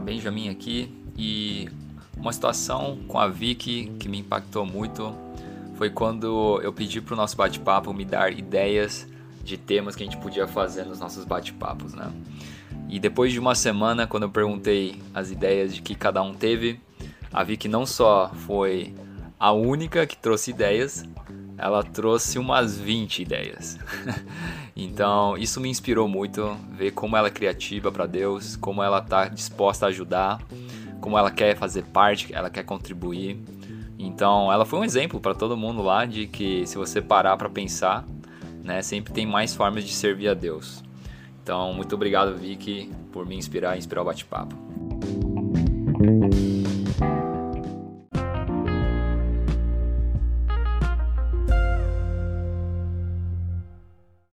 Benjamin aqui e uma situação com a Vicky que me impactou muito foi quando eu pedi para o nosso bate-papo me dar ideias de temas que a gente podia fazer nos nossos bate-papos, né? E depois de uma semana, quando eu perguntei as ideias de que cada um teve, a Vicky não só foi a única que trouxe ideias, ela trouxe umas 20 ideias. então, isso me inspirou muito, ver como ela é criativa para Deus, como ela está disposta a ajudar, como ela quer fazer parte, ela quer contribuir. Então, ela foi um exemplo para todo mundo lá de que se você parar para pensar, né, sempre tem mais formas de servir a Deus. Então, muito obrigado, Vicky, por me inspirar e inspirar o bate-papo.